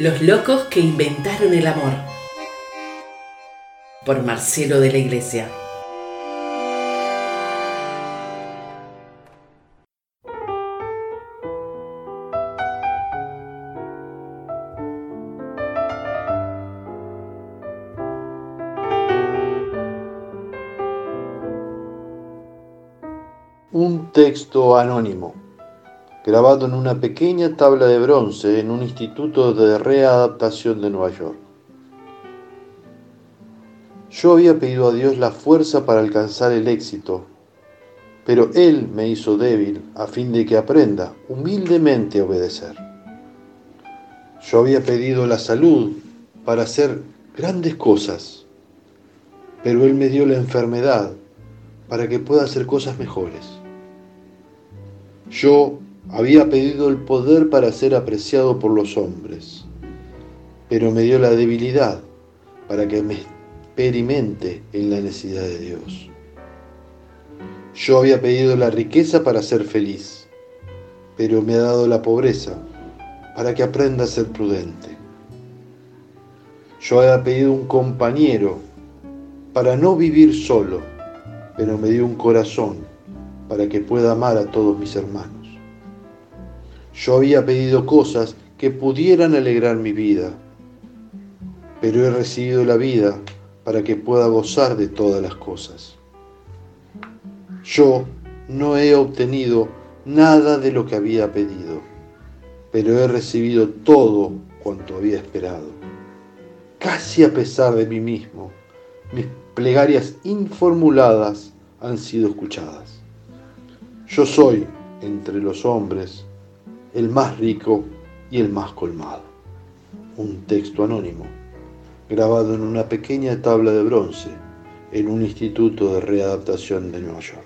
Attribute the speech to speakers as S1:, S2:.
S1: Los locos que inventaron el amor. Por Marcelo de la Iglesia.
S2: Un texto anónimo, grabado en una pequeña tabla de bronce en un instituto de readaptación de Nueva York. Yo había pedido a Dios la fuerza para alcanzar el éxito, pero Él me hizo débil a fin de que aprenda humildemente a obedecer. Yo había pedido la salud para hacer grandes cosas, pero Él me dio la enfermedad para que pueda hacer cosas mejores. Yo había pedido el poder para ser apreciado por los hombres, pero me dio la debilidad para que me experimente en la necesidad de Dios. Yo había pedido la riqueza para ser feliz, pero me ha dado la pobreza para que aprenda a ser prudente. Yo había pedido un compañero para no vivir solo, pero me dio un corazón para que pueda amar a todos mis hermanos. Yo había pedido cosas que pudieran alegrar mi vida, pero he recibido la vida para que pueda gozar de todas las cosas. Yo no he obtenido nada de lo que había pedido, pero he recibido todo cuanto había esperado. Casi a pesar de mí mismo, mis plegarias informuladas han sido escuchadas. Yo soy, entre los hombres, el más rico y el más colmado. Un texto anónimo, grabado en una pequeña tabla de bronce en un instituto de readaptación de Nueva York.